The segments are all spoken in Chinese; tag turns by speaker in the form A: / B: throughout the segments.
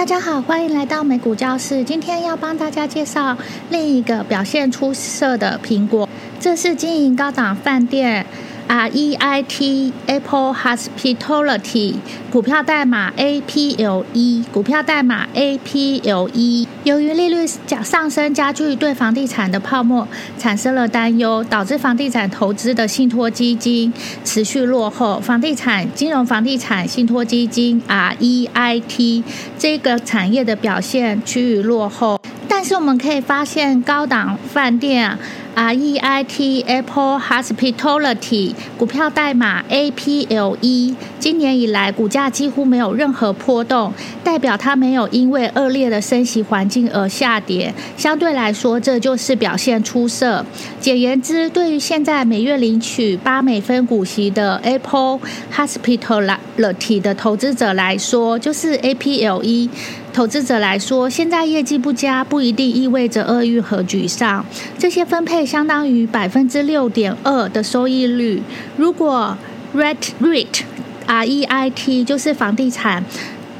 A: 大家好，欢迎来到美股教室。今天要帮大家介绍另一个表现出色的苹果，这是经营高档饭店。REIT Apple Hospitality 股票代码 APLE，股票代码 APLE。由于利率加上升，加剧对房地产的泡沫产生了担忧，导致房地产投资的信托基金持续落后。房地产金融房地产信托基金 REIT 这个产业的表现趋于落后，但是我们可以发现高档饭店。REIT Apple Hospitality 股票代码 APLE，今年以来股价几乎没有任何波动，代表它没有因为恶劣的升息环境而下跌。相对来说，这就是表现出色。简言之，对于现在每月领取八美分股息的 Apple Hospitality 的投资者来说，就是 APLE。投资者来说，现在业绩不佳不一定意味着厄运和沮丧。这些分配相当于百分之六点二的收益率。如果 REIT REIT R E I T 就是房地产，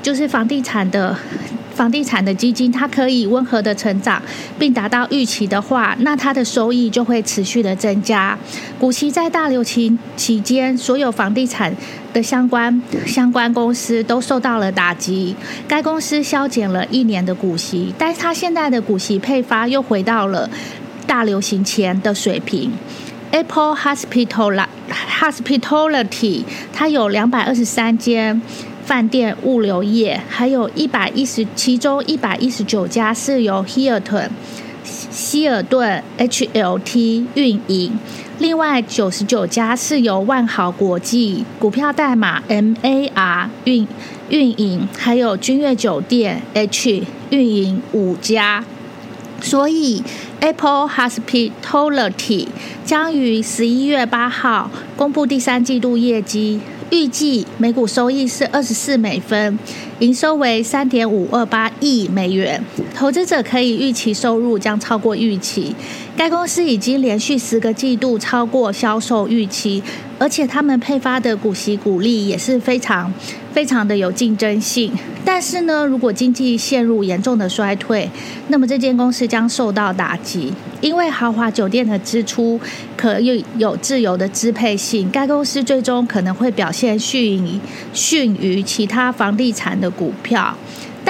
A: 就是房地产的。房地产的基金，它可以温和的成长，并达到预期的话，那它的收益就会持续的增加。股息在大流行期间，所有房地产的相关相关公司都受到了打击，该公司削减了一年的股息，但是它现在的股息配发又回到了大流行前的水平。Apple Hospital Hospitality 它有两百二十三间。饭店、物流业，还有一百一十，其中一百一十九家是由希尔顿、希尔顿 HLT 运营，另外九十九家是由万豪国际股票代码 MAR 运运营，还有君悦酒店 H 运营五家。所以，Apple Hospitality 将于十一月八号公布第三季度业绩。预计每股收益是二十四美分，营收为三点五二八亿美元，投资者可以预期收入将超过预期。该公司已经连续十个季度超过销售预期，而且他们配发的股息股利也是非常非常的有竞争性。但是呢，如果经济陷入严重的衰退，那么这间公司将受到打击。因为豪华酒店的支出可以有自由的支配性，该公司最终可能会表现逊于逊于其他房地产的股票。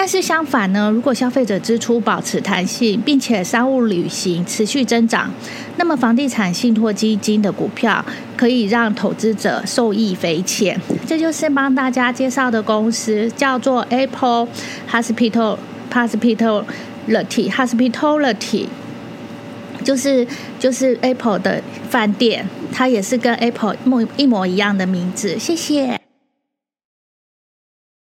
A: 但是相反呢，如果消费者支出保持弹性，并且商务旅行持续增长，那么房地产信托基金的股票可以让投资者受益匪浅。这就是帮大家介绍的公司，叫做 Apple Hospital Hospitality Hospitality。就是就是 Apple 的饭店，它也是跟 Apple 一模一模一样的名字。谢谢。